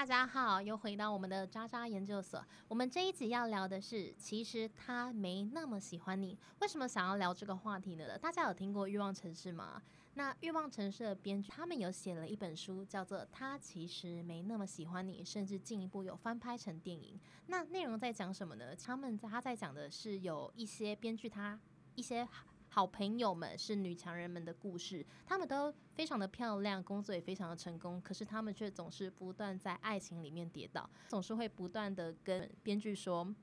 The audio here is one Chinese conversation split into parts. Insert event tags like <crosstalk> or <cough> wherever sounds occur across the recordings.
大家好，又回到我们的渣渣研究所。我们这一集要聊的是，其实他没那么喜欢你。为什么想要聊这个话题呢？大家有听过《欲望城市》吗？那《欲望城市》的编剧他们有写了一本书，叫做《他其实没那么喜欢你》，甚至进一步有翻拍成电影。那内容在讲什么呢？他们在他在讲的是有一些编剧他一些。好朋友们是女强人们的故事，她们都非常的漂亮，工作也非常的成功，可是她们却总是不断在爱情里面跌倒，总是会不断的跟编剧说，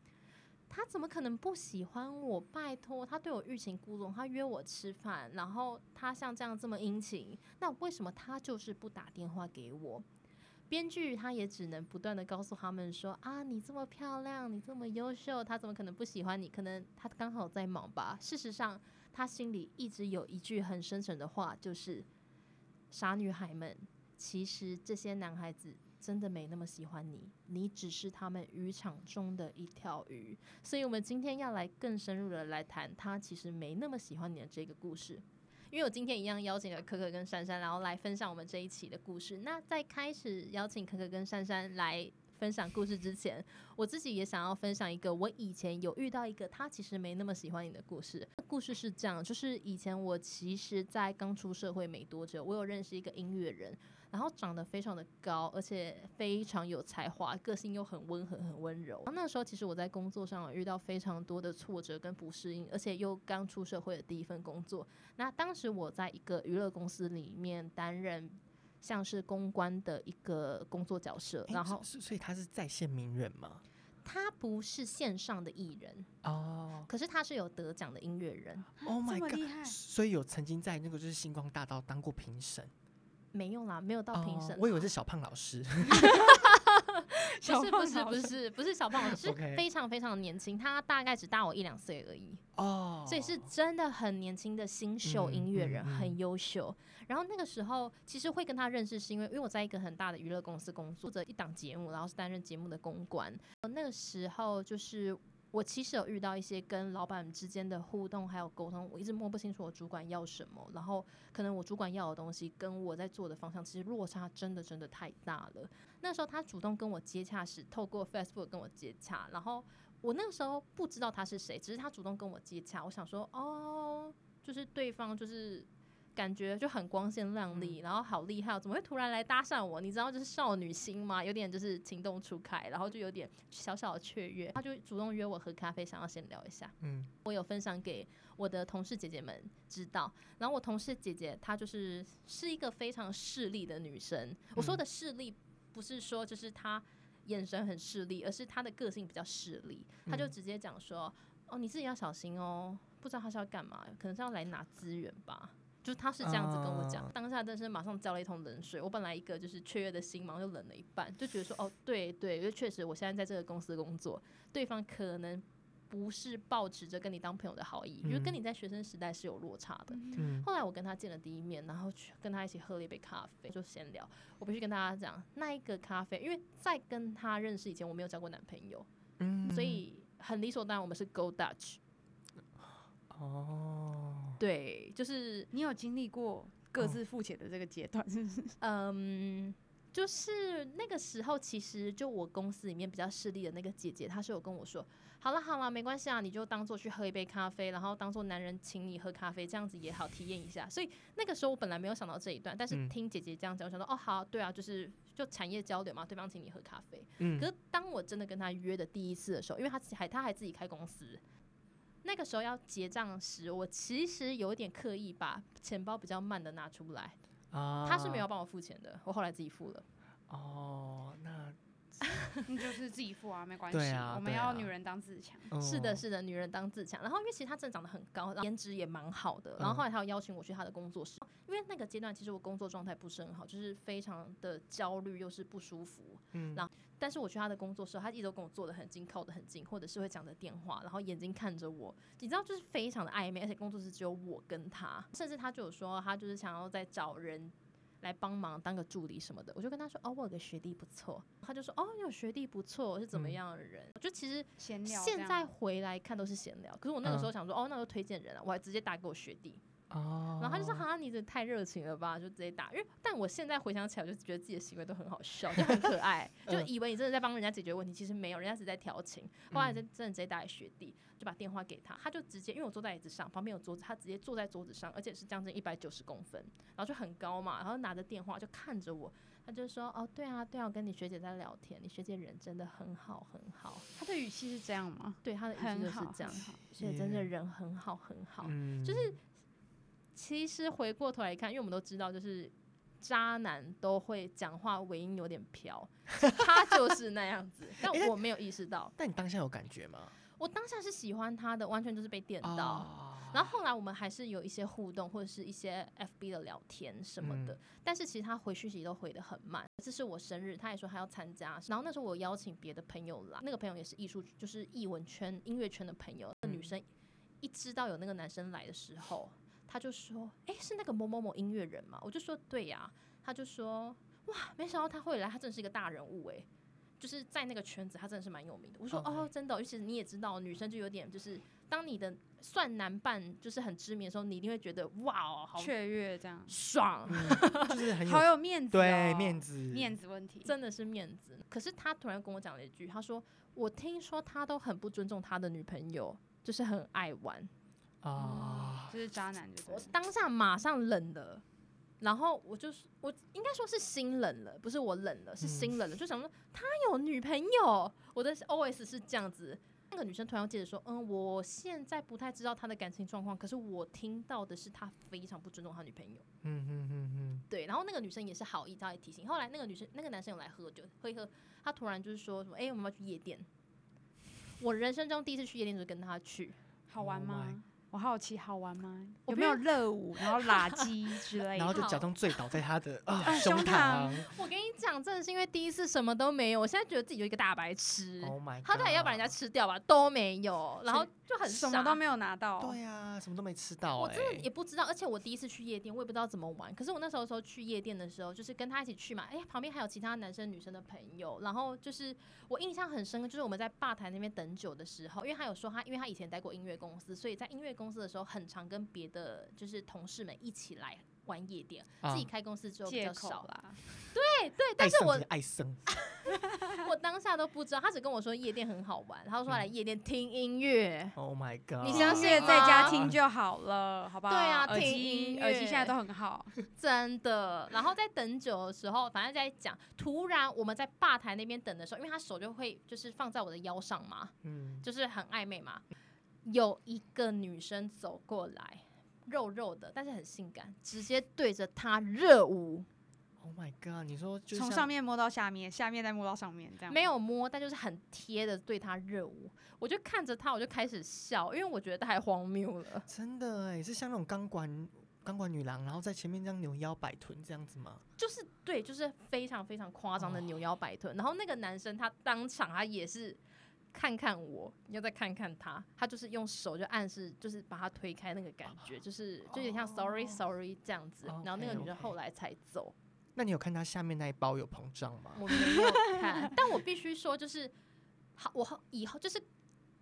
他怎么可能不喜欢我？拜托，他对我欲擒故纵，他约我吃饭，然后他像这样这么殷勤，那为什么他就是不打电话给我？编剧他也只能不断的告诉他们说啊，你这么漂亮，你这么优秀，他怎么可能不喜欢你？可能他刚好在忙吧。事实上。他心里一直有一句很深沉的话，就是“傻女孩们，其实这些男孩子真的没那么喜欢你，你只是他们渔场中的一条鱼。”所以，我们今天要来更深入的来谈他其实没那么喜欢你的这个故事。因为我今天一样邀请了可可跟珊珊，然后来分享我们这一期的故事。那在开始邀请可可跟珊珊来。分享故事之前，我自己也想要分享一个我以前有遇到一个他其实没那么喜欢你的故事。故事是这样，就是以前我其实，在刚出社会没多久，我有认识一个音乐人，然后长得非常的高，而且非常有才华，个性又很温和、很温柔。那时候其实我在工作上遇到非常多的挫折跟不适应，而且又刚出社会的第一份工作。那当时我在一个娱乐公司里面担任。像是公关的一个工作角色，然后所以他是在线名人吗？他不是线上的艺人哦，可是他是有得奖的音乐人。Oh my <gasps> god！所以有曾经在那个就是星光大道当过评审？没用啦，没有到评审。我以为是小胖老师。<laughs> <laughs> <laughs> <laughs> 不是不是不是不是小胖老师，是非常非常年轻，他大概只大我一两岁而已哦，所以是真的很年轻的新秀音乐人，很优秀。然后那个时候其实会跟他认识，是因为因为我在一个很大的娱乐公司工作，负责一档节目，然后是担任节目的公关。那个时候就是。我其实有遇到一些跟老板之间的互动还有沟通，我一直摸不清楚我主管要什么，然后可能我主管要的东西跟我在做的方向其实落差真的真的太大了。那时候他主动跟我接洽时，透过 Facebook 跟我接洽，然后我那个时候不知道他是谁，只是他主动跟我接洽，我想说哦，就是对方就是。感觉就很光鲜亮丽，然后好厉害，怎么会突然来搭讪我？你知道就是少女心吗？有点就是情窦初开，然后就有点小小的雀跃。他就主动约我喝咖啡，想要先聊一下。嗯，我有分享给我的同事姐姐们知道。然后我同事姐姐她就是是一个非常势利的女生。我说的势利不是说就是她眼神很势利，而是她的个性比较势利。她就直接讲说：“哦，你自己要小心哦，不知道他是要干嘛，可能是要来拿资源吧。”就他是这样子跟我讲，当下真是马上浇了一桶冷水。我本来一个就是雀跃的心，马上就冷了一半，就觉得说，哦，对对，因为确实我现在在这个公司工作，对方可能不是抱持着跟你当朋友的好意，因为跟你在学生时代是有落差的。后来我跟他见了第一面，然后去跟他一起喝了一杯咖啡，就闲聊。我必须跟大家讲，那一个咖啡，因为在跟他认识以前，我没有交过男朋友，嗯，所以很理所当然，我们是 Go Dutch。哦，对，就是你有经历过各自付钱的这个阶段，是不是？<laughs> 嗯，就是那个时候，其实就我公司里面比较势利的那个姐姐，她是有跟我说，好了好了，没关系啊，你就当做去喝一杯咖啡，然后当做男人请你喝咖啡，这样子也好，体验一下。所以那个时候我本来没有想到这一段，但是听姐姐这样讲，我想说，哦，好，对啊，就是就产业交流嘛，对方请你喝咖啡。嗯，可是当我真的跟他约的第一次的时候，因为他还他还自己开公司。那个时候要结账时，我其实有点刻意把钱包比较慢的拿出来。啊，他是没有帮我付钱的，我后来自己付了。哦，那。<laughs> 你就是自己付啊，没关系。我们要女人当自强。是的，是的，女人当自强。然后因为其实他真的长得很高，颜值也蛮好的。然后后来他邀请我去他的工作室，因为那个阶段其实我工作状态不是很好，就是非常的焦虑，又是不舒服。嗯。然后，但是我去他的工作室，他一直都跟我坐得很近，靠得很近，或者是会讲着电话，然后眼睛看着我，你知道，就是非常的暧昧。而且工作室只有我跟他，甚至他就有说，他就是想要再找人。来帮忙当个助理什么的，我就跟他说：“哦，我有个学弟不错。”他就说：“哦，有学弟不错，是怎么样的人？”就其实闲聊，现在回来看都是闲聊。可是我那个时候想说：“哦，那就推荐人啊！”我还直接打给我学弟，哦，然后他就说：“哈你这太热情了吧？”就直接打。因为但我现在回想起来，我就觉得自己的行为都很好笑，就很可 <laughs> 爱，就以为你真的在帮人家解决问题，其实没有，人家只是在调情。后来真真的直接打给学弟，就把电话给他，他就直接因为我坐在椅子上，旁边有桌子，他直接坐在桌子上，而且是将近一百九十公分，然后就很高嘛，然后拿着电话就看着我。他就说：“哦，对啊，对啊，我跟你学姐在聊天，你学姐人真的很好，很好。”他的语气是这样吗？对，他的语气就是这样。学姐真的人很好，很好。就是其实回过头来看，因为我们都知道，就是渣男都会讲话尾音有点飘，他就是那样子。<laughs> 但我没有意识到。但你当下有感觉吗？我当下是喜欢他的，完全就是被电到。然后后来我们还是有一些互动，或者是一些 FB 的聊天什么的。但是其实他回讯息都回的很慢。这是我生日，他也说他要参加。然后那时候我邀请别的朋友来，那个朋友也是艺术，就是艺文圈、音乐圈的朋友。那女生一知道有那个男生来的时候，他就说：“哎，是那个某某某音乐人吗？”我就说：“对呀。”他就说：“哇，没想到他会来，他真的是一个大人物哎，就是在那个圈子，他真的是蛮有名的。”我说：“哦，真的，其实你也知道，女生就有点就是。”当你的算男伴就是很知名的时候，你一定会觉得哇哦，好雀跃这样，爽，<laughs> 就是很 <laughs> 好有面子，对面子，面子问题，真的是面子。可是他突然跟我讲了一句，他说：“我听说他都很不尊重他的女朋友，就是很爱玩啊，就是渣男。”我当下马上冷了，然后我就是我应该说是心冷了，不是我冷了，是心冷了，就想说他有女朋友，我的 OS 是这样子。那个女生突然接着说：“嗯，我现在不太知道他的感情状况，可是我听到的是他非常不尊重他女朋友。”嗯嗯嗯嗯，对。然后那个女生也是好意在提醒。后来那个女生那个男生有来喝酒，喝一喝，他突然就是说什么：“哎，我们要去夜店。”我人生中第一次去夜店就是跟他去，好玩吗？我好奇好玩吗？有没有热舞，然后 <laughs> 拉鸡之类，然后就假装醉倒在他的 <laughs> 胸膛。我跟你讲，真的是因为第一次什么都没有，我现在觉得自己就一个大白痴。Oh my！他到底要把人家吃掉吧？都没有，然后就很什么都没有拿到。对呀，什么都没吃到。我真的也不知道，而且我第一次去夜店，我也不知道怎么玩。可是我那时候时候去夜店的时候，就是跟他一起去嘛。哎，旁边还有其他男生女生的朋友，然后就是我印象很深刻，就是我们在吧台那边等酒的时候，因为他有说他，因为他以前待过音乐公司，所以在音乐公司的时候很。常跟别的就是同事们一起来玩夜店，自己开公司之后比较少啦。对对，但是我爱生，<laughs> 我当下都不知道，他只跟我说夜店很好玩，他说来夜店听音乐。Oh my god！你相信在家听就好了，好不好？对啊，耳机耳机现在都很好，<laughs> 真的。然后在等酒的时候，反正在讲，突然我们在吧台那边等的时候，因为他手就会就是放在我的腰上嘛，嗯，就是很暧昧嘛。有一个女生走过来，肉肉的，但是很性感，直接对着他热舞。Oh my god！你说从上面摸到下面，下面再摸到上面，这样没有摸，但就是很贴的对他热舞。我就看着他，我就开始笑，因为我觉得太荒谬了。真的哎，是像那种钢管钢管女郎，然后在前面这样扭腰摆臀这样子吗？就是对，就是非常非常夸张的扭腰摆臀。然后那个男生他当场他也是。看看我，你要再看看他，他就是用手就暗示，就是把他推开那个感觉，就是就有点像 sorry sorry 这样子。然后那个女生后来才走。那你有看他下面那一包有膨胀吗？我没有看，<laughs> 但我必须说，就是好，我以后就是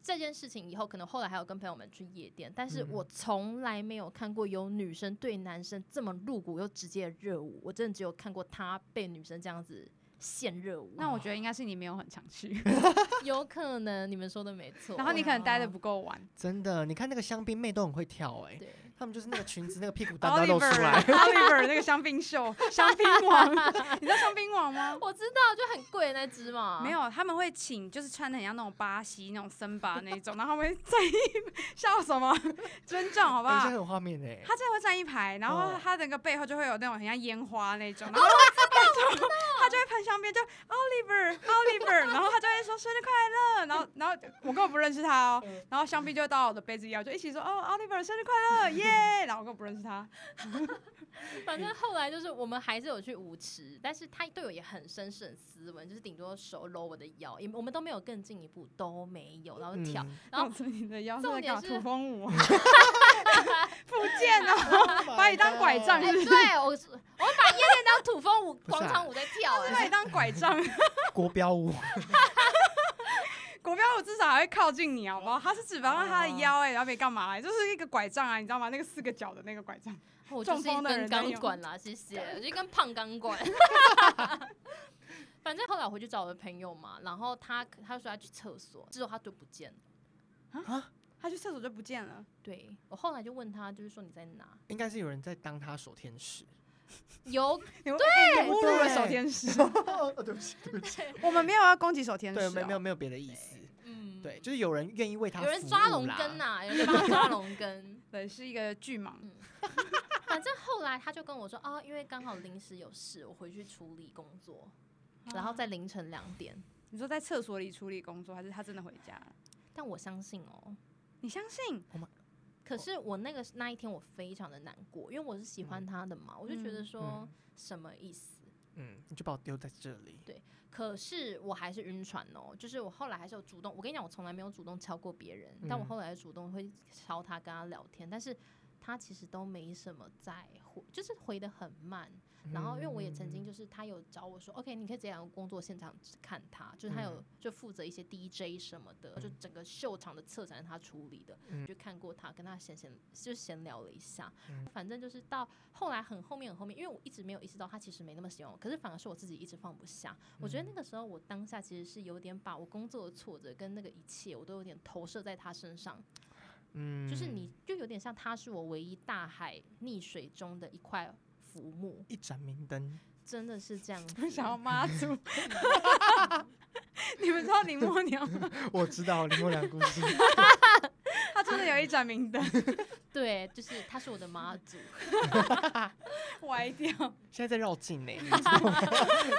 这件事情以后可能后来还有跟朋友们去夜店，但是我从来没有看过有女生对男生这么露骨又直接的热舞，我真的只有看过他被女生这样子。现热舞，那我觉得应该是你没有很常去，<laughs> 有可能你们说的没错。然后你可能待的不够晚，真的，你看那个香槟妹都很会跳哎。他们就是那个裙子，那个屁股 <laughs> 蛋都露出来。Oliver 那个香槟秀，香槟王，你知道香槟王吗？<laughs> 我知道，就很贵那只嘛。没有，他们会请，就是穿的很像那种巴西那种森巴那种，然后会站一笑什么？尊重好不好？有画面哎。他真的会站一排，然后他整个背后就会有那种很像烟花那种，然后他就会喷香槟，就 Oliver，Oliver，<laughs> 然后他就会说生日快乐，然后然后我根本不认识他哦，然后香槟就会到我的杯子里，就一起说哦 Oliver 生日快乐，耶。<laughs> 耶，然后我根本不认识他。<laughs> 反正后来就是我们还是有去舞池，但是他对我也很绅士、很斯文，就是顶多手搂我的腰，也我们都没有更进一步，都没有，然后跳，然后你的腰重点是土风舞，福建哦，把你当拐杖，对我，我把夜店当土风舞、广场舞在跳，把你当拐杖，<laughs> 国标舞。<laughs> 国标舞至少还会靠近你，好不好？他是只绑到他的腰、哎，然后没干嘛、哎就是一个拐杖啊，你知道吗？那个四个角的那个拐杖。我就是一中风的钢管啦，谢谢，我就一根胖钢管。<laughs> 反正后来我回去找我的朋友嘛，然后他他说要去厕所，之后他就不见了。啊，他去厕所就不见了。对我后来就问他，就是说你在哪？应该是有人在当他守天使。<laughs> 有你对，侮辱了守天使。<laughs> 哦，对不起，对不起，<laughs> 我们没有要攻击守天使、没没有没有别的意思。嗯，对，就是有人愿意为他有人抓龙根呐、有人帮他抓龙根。对，是一个巨蟒。反正后来他就跟我说，哦，因为刚好临时有事，我回去处理工作，然后在凌晨两点。你说在厕所里处理工作，还是他真的回家了？但我相信哦，你相信？可是我那个那一天我非常的难过，因为我是喜欢他的嘛，我就觉得说嗯。什么意思？嗯，你就把我丢在这里。对可是我还是晕船哦，就是我后来还是有主动，我跟你讲，我从来没有主动敲过别人，但我嗯。后来主动会敲他跟他聊天，但是他其实都没什么在回，就是回的很慢。然后因为我也曾经嗯。就是他有找我说，OK，你可以直接来工作现场看他，就是他有嗯。就负责一些 DJ 什么的，就整个秀场的策展是他处理的，嗯。就看过他跟他闲闲就闲聊了一下，嗯。反正就是到后来很后面很后面，因为我一直没有意识到他其实没那么喜欢我，可是反而是我自己一直放不下。我觉得那个时候我当下其实是有点把我工作的挫折跟那个一切我都有点投射在他身上，嗯就是你就有点像他是我唯一大海溺水中的一块浮木，一盏明灯，真的是这样 <laughs> 想要妈 <laughs> 祖。你们知道林默娘吗？<laughs> 我知道林默娘故事。她真的有一盏明灯，对，就是他是我的妈祖，歪掉。现在在绕境呢？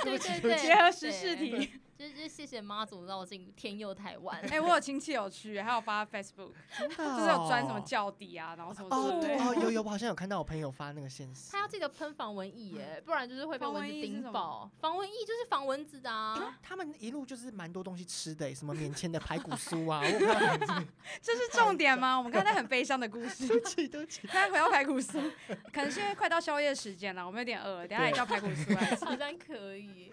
对对对，结合时事题。就是就是谢谢妈祖绕境天佑台湾。哎、我有亲戚有去，还有发 Facebook，真的 <laughs> 就是有钻什么哦教底啊，然后什么。对哦，有有，<laughs> 我好像有看到我朋友发那个现实他。要记得喷防蚊液耶，不然就是会被蚊子叮爆。防蚊液就是防蚊子的啊。他们一路就是蛮多东西吃的，什么免签的排骨酥啊，<laughs> 这是重点吗？我们刚才很悲伤的故事。对不起，对不起。现在回到排骨酥，可能现在快到宵夜时间了，我们有点饿了，等下也叫排骨酥来吃。好像可以，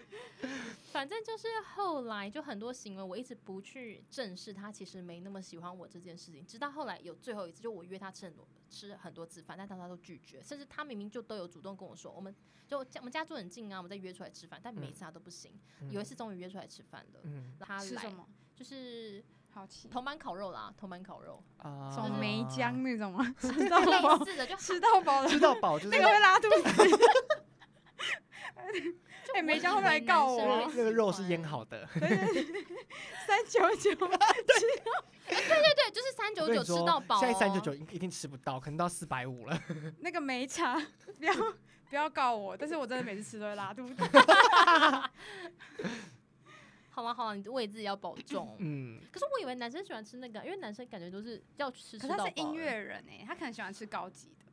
反正就是后来就很多行为，我一直不去正视他其实没那么喜欢我这件事情，直到后来有最后一次，就我约他吃很多吃很多次饭，但他他都拒绝，甚至他明明就都有主动跟我说，我们就我们家住很近啊，我们再约出来吃饭，但每一次他都不行。有一次终于约出来吃饭了，嗯他来吃什么？就是好奇。铜板烤肉啦，铜板烤肉，啊什么梅浆那种吗？吃 <laughs> 类到饱，似的就吃到饱了 <laughs> 吃到饱就是那个会拉肚子。<laughs> 哎，梅浆会不会来告我？那个肉是腌好的。三九九，<laughs> 对对对，就是三九九吃到饱、哦，现在三九九一定吃不到，可能到四百五了。<laughs> 那个梅茶，不要不要告我，但是我真的每次吃都会拉肚子。好了好了，你为自己要保重。嗯，可是我以为男生喜欢吃那个，因为男生感觉都是要吃吃可到他是音乐人哎，他可能喜欢吃高级的。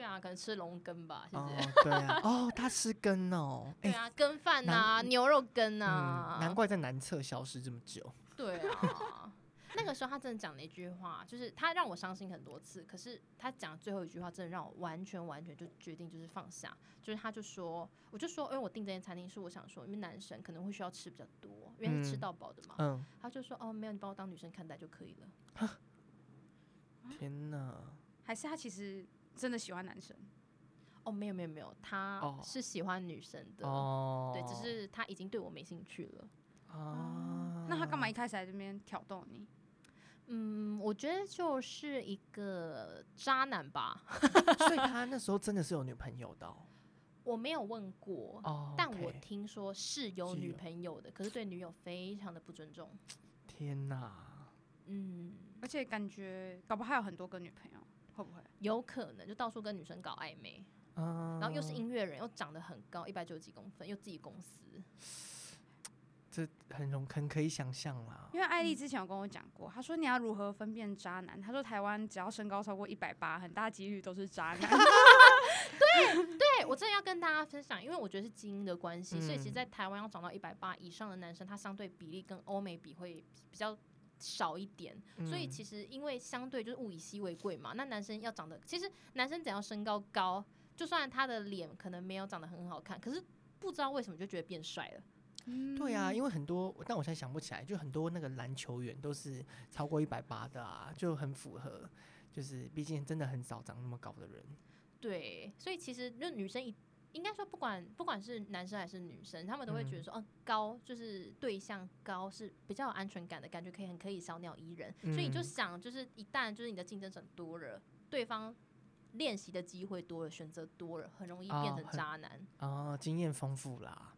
对啊，可能吃龙根吧，是不哦是？，<laughs> 对啊，哦，他吃根哦，哎，对啊，羹饭难啊，牛肉羹嗯，啊，难怪在南侧消失这么久。<laughs> 对啊。那个时候他真的讲了一句话，就是他让我伤心很多次，可是他讲最后一句话真的让我完全完全就决定就是放下，就是他就说，我就说，因为我订这间餐厅是我想说，因为男生可能会需要吃比较多，因为是吃嗯到饱的嘛，嗯，他就说哦没有，你把我当女生看待就可以了。天哪，还是他其实真的喜欢男生？哦没有没有没有，他哦是喜欢女生的，哦，对，只是他已经对我没兴趣了。啊，那他干嘛一开始在这边挑逗你？嗯，我觉得就是一个渣男吧。<laughs> 所以他那时候真的是有女朋友的哦。我没有问过，哦，但我听说是有女朋友的，可是对女友非常的不尊重。天哪，嗯，而且感觉搞不好还有很多个女朋友，会不会？有可能就到处跟女生搞暧昧，嗯，然后又是音乐人，又长得很高，一百九十几公分，又自己公司。这很容很可以想象啦。因为艾丽之前有跟我讲过，她说你要如何分辨渣男？她说台湾只要身高超过一百八，很大几率都是渣男。<laughs> 对对我真的要跟大家分享，因为我觉得是基因的关系，所以其实，嗯在台湾要长到一百八以上的男生，他相对比例跟欧美比会比较少一点。所以嗯其实因为相对就是物以稀为贵嘛，那男生要长得，其实男生只要身高高，就算他的脸可能没有长得很好看，可是不知道为什么就觉得变帅了。对啊，因为为很多，但我现在想不起来，就很多那个篮球员都是超过一百八的啊，就很符合。就是毕竟真的很少长那么高的人。对，所以其实就女生一应该说不管不管是男生还是女生，他们都会觉得嗯说，哦、高就是对象高是比较有安全感的感觉，可以很可以小鸟依人。所以你就嗯想，就是一旦就是你的竞争者多了，对方练习的机会多了，选择多了，很容易变成渣男。啊，经验丰富啦，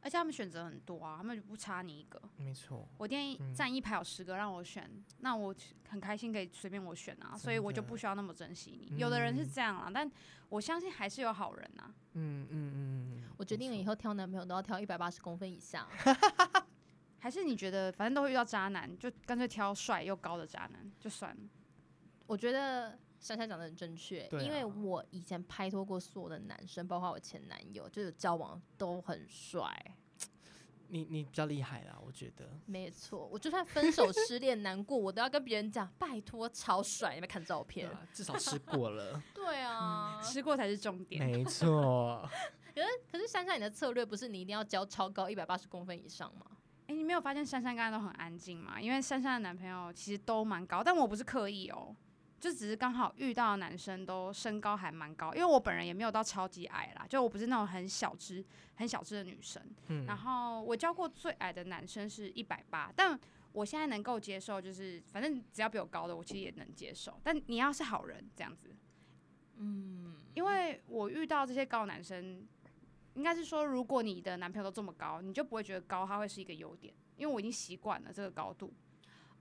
而且他们选择很多啊，他们就不差你一个。没错。我店嗯站一排有十个让我选，那我很开心可以随便我选啊，所以我就不需要那么珍惜你。有的人是嗯这样啊，但我相信还是有好人啊。嗯嗯嗯嗯，我决定了以后挑男朋友都要挑一百八十公分以上。<laughs> 还是你觉得反正都会遇到渣男，就干脆挑帅又高的渣男就算了。我觉得珊珊讲的很正确，对因为啊我以前拍拖过所有的男生，包括我前男友，就是交往都很帅。你你比较厉害啦，我觉得。没错，我就算分手、失恋、难过，我都要跟别人讲，拜托，超帅！你们看照片。啊，至少吃过了。<laughs> 对啊，吃过才是重点。没 <laughs> 错。<laughs> 可是可是珊珊，你的策略不是你一定要交超高一百八十公分以上吗？哎、你没有发现珊珊刚才都很安静吗？因为珊珊的男朋友其实都蛮高，但我不是刻意哦，就只是刚好遇到的男生都身高还蛮高，因为我本人也没有到超级矮啦，就我不是那种很小只、很小只的女生。嗯，然后我教过最矮的男生是一百八，但我现在能够接受，就是反正只要比我高的，我其实也能接受。但你要是好人这样子，嗯，因为我遇到这些高男生，应该是说，如果你的男朋友都这么高，你就不会觉得高他会是一个优点，因为我已经习惯了这个高度。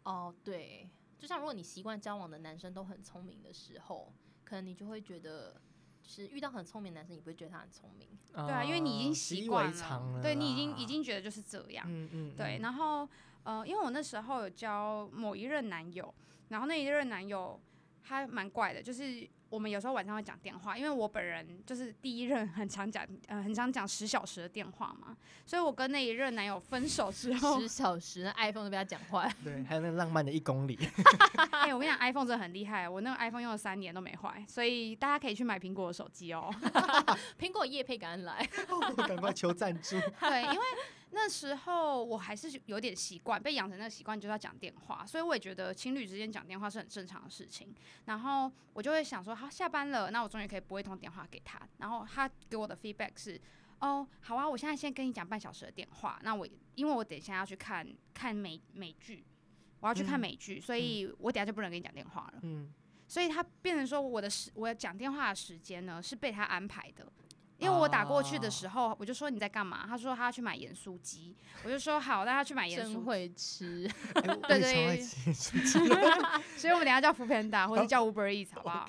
哦，对，就像如果你习惯交往的男生都很聪明的时候，可能你就会觉得，就是遇到很聪明的男生，你不会觉得他很聪明。对对啊，因为你已经习惯为常了，对你已经已。经觉得就是这样。嗯嗯，对，嗯然后呃，因为我那时候有交某一任男友，然后那一任男友他蛮怪的，就是我们有时候晚上会讲电话，因为我本人就是第一任很常讲呃很常讲十小时的电话嘛，所以我跟那一任男友分手之后十，小时，那 iPhone 都被他讲坏。对，<laughs> 还有那个浪漫的一公里。<laughs> <laughs> 哎、我跟你讲，iPhone 真的很厉害，我那个 iPhone 用了三年都没坏，所以大家可以去买苹果的手机哦。苹果叶配赶快来，赶快求赞助。对，因为那时候我还是有点习惯，被养成那个习惯就是要讲电话，所以我也觉得情侣之间讲电话是很正常的事情。然后我就会想说，好，下班了，那我终于可以拨一通电话给他。然后他给我的 feedback 是，哦，好啊，我现在先跟你讲半小时的电话。那我因为我等一下要去看看美美剧，我要去看嗯美剧，所以我等下就不能跟你讲电话了。嗯，所以他变成说我的时我讲电话的时间呢是被他安排的。因为我打过去的时候，我就说你在干嘛？他说他要去买盐酥鸡，我就说好，那他去买盐酥真会吃。<laughs> 对对 <laughs> 所以我们等下叫福片达或者叫 Uber Eats 好不好。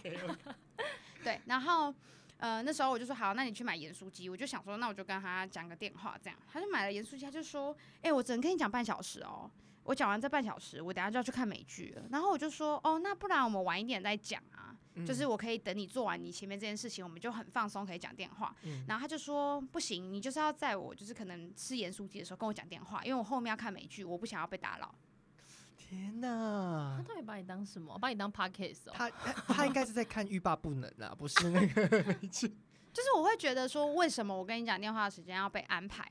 <laughs> 对，然后呃那时候我就说好，那你去买盐酥鸡，我就想说那我就跟他讲个电话，这样他就买了盐酥鸡，他就说，哎、我只能跟你讲半小时哦，我讲完这半小时，我等下就要去看美剧了。然后我就说，哦，那不然我们晚一点再讲啊，就是嗯我可以等你做完你前面这件事情，我们就很放松可以讲电话。嗯然后他就说不行，你就是要在我就是可能吃盐酥鸡的时候跟我讲电话，因为我后面要看美剧，我不想要被打扰。天呐他，到底把你当什么？把你当 podcast 哦？他他他应该是在看欲罢不能啊，不是那个 <laughs> 美剧就是我会觉得说，为什么我跟你讲电话的时间要被安排？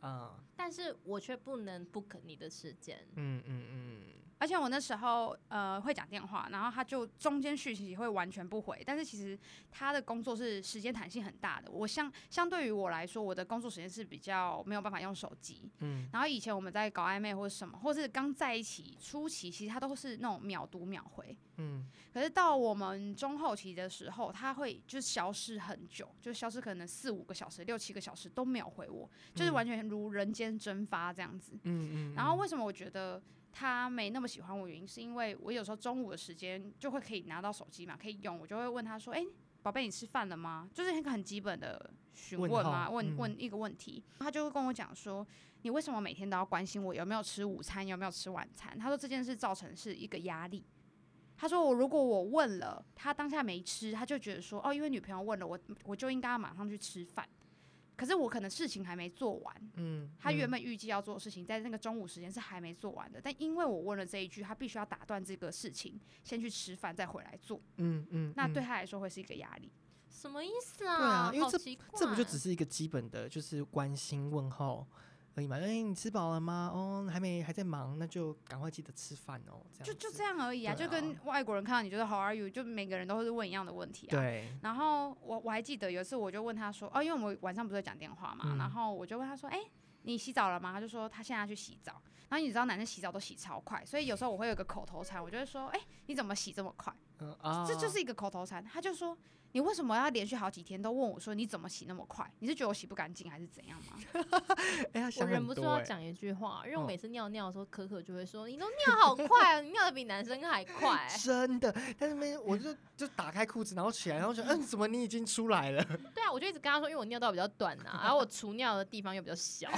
啊。但是我却不能 book 你的时间。嗯嗯嗯，而且我那时候呃会讲电话，然后他就中间讯息会完全不回，但是其实他的工作是时间弹性很大的。我相相对于我来说，我的工作时间是比较没有办法用手机。嗯然后以前我们在搞暧昧或者什么，或是刚在一起初期，其实他都是那种秒读秒回。嗯可是到我们中后期的时候，他会就是消失很久，就消失可能四五个小时、六七个小时都没有回我，就是嗯完全如人间蒸发这样子。嗯嗯。然后为什么我觉得他没那么喜欢我？原因是因为我有时候中午的时间就会可以拿到手机嘛，可以用，我就会问他说：“哎、宝贝，你吃饭了吗？”就是一个很基本的询问问嘛，问问一个问题。他就会跟我讲说：“你为什么每天都要关心我有没有吃午餐，有没有吃晚餐？”他说这件事造成是一个压力。他说：“我如果我问了，他当下没吃，他就觉得说，哦，因为女朋友问了我，我就应该要马上去吃饭。可是我可能事情还没做完，嗯，他原嗯本预计要做的事情，在那个中午时间是还没做完的，但因为我问了这一句，他必须要打断这个事情，先去吃饭再回来做，嗯嗯，那对嗯他来说会是一个压力。什么意思啊？对啊因为这这不就只是一个基本的，就是关心问候，而已嘛。哎、你吃饱了吗？哦，还没，还在忙，那就赶快记得吃饭哦。这样就就这样而已啊，啊就跟外国人看到你就是 How are you，就每个人都会问一样的问题啊。对，然后我我还记得有一次，我就问他说，哦，因为我们晚上不是讲电话嘛，嗯然后我就问他说，哎、你洗澡了吗？他就说他现在要去洗澡。然后你知道男生洗澡都洗超快，所以有时候我会有一个口头禅，我就会说，哎、你怎么洗这么快？嗯啊，这就是一个口头禅。他就说，你为什么要连续好几天都问我说你怎么洗那么快？你是觉得我洗不干净还是怎样吗？<laughs> 我想忍不住要讲一句话，因为我哦每次尿尿的时候，可可就会说：“你都尿好快啊，你尿的比男生还快。<laughs> 真的，但是没，我就就打开裤子，然后起来，然后说，嗯，怎么你已经出来了？” <laughs> 对啊，我就一直跟他说，因为我尿道比较短啊、然后我除尿的地方又比较小。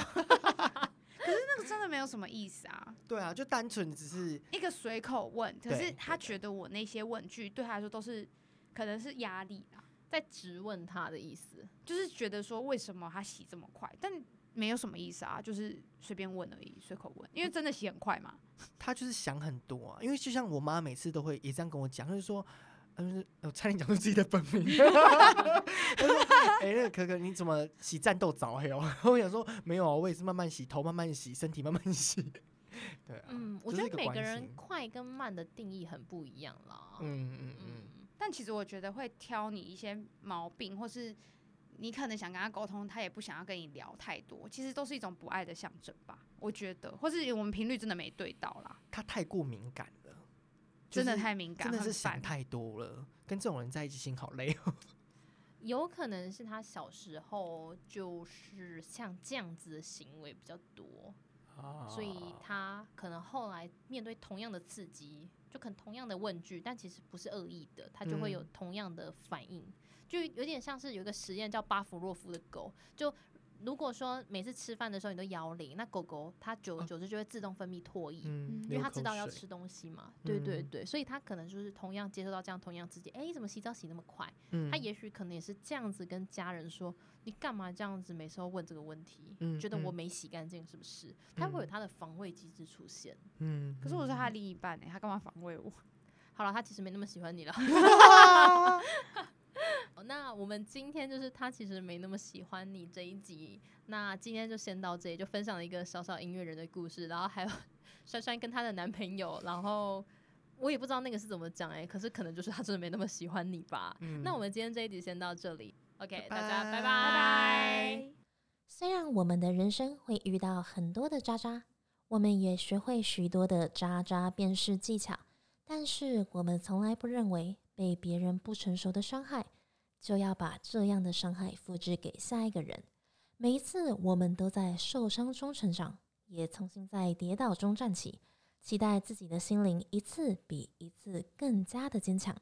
可是那个真的没有什么意思啊，对啊，就单纯只是一个随口问，可是他觉得我那些问句对他来说都是可能是压力啦。在质问他的意思，就是觉得说为什么他洗这么快，但没有什么意思啊，就是随便问而已，随口问，因为真的洗很快嘛。他就是想很多啊，因为就像我妈每次都会也这样跟我讲，就是说，嗯，我差点讲出自己的本名，<laughs> 哎、那个可可你怎么洗战斗澡嘿哦？<laughs> 我想说没有啊，我也是慢慢洗，头慢慢洗，身体慢慢洗。对啊，嗯，我觉得每个人快跟慢的定义很不一样啦。嗯嗯嗯，嗯，但其实我觉得会挑你一些毛病，或是你可能想跟他沟通，他也不想要跟你聊太多，其实都是一种不爱的象征吧。我觉得，或是我们频率真的没对到啦，他太过敏感了，真的太敏感，真的是。想太多了，跟这种人在一起心好累哦。<laughs> 有可能是他小时候就是像这样子的行为比较多，所以他可能后来面对同样的刺激，就可能同样的问句，但其实不是恶意的，他就会有嗯同样的反应，就有点像是有一个实验叫巴甫洛夫的狗，就。如果说每次吃饭的时候你都摇铃，那狗狗它久而久之就会自动分泌唾液，嗯，因为它知道要吃东西嘛。对对嗯对，所以它可能就是同样接受到这样同样刺激，哎、怎么洗澡洗那么快？嗯他也许可能也是这样子跟家人说：“你干嘛这样子每次都问这个问题？嗯觉得我嗯没洗干净是不是？”他会有嗯他的防卫机制出现。嗯，可是我是他的嗯另一半呢、他干嘛防卫我？<laughs> 好了，他其实没那么喜欢你了。那我们今天就是他其实没那么喜欢你这一集，那今天就先到这里，就分享了一个小小音乐人的故事，然后还有 <laughs> 珊珊跟她的男朋友，然后我也不知道那个是怎么讲哎、可是可能就是他真的没那么喜欢你吧。嗯那我们今天这一集先到这里，OK，拜大家拜拜拜拜。虽然我们的人生会遇到很多的渣渣，我们也学会许多的渣渣辨识技巧，但是我们从来不认为被别人不成熟的伤害，就要把这样的伤害复制给下一个人。每一次我们都在受伤中成长，也重新在跌倒中站起，期待自己的心灵一次比一次更加的坚强。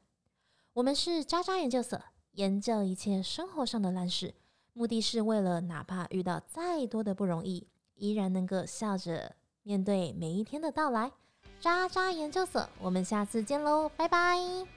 我们是渣渣研究所，研究一切生活上的烂事。目的是为了哪怕遇到再多的不容易，依然能够笑着面对每一天的到来。渣渣研究所，我们下次见喽，拜拜。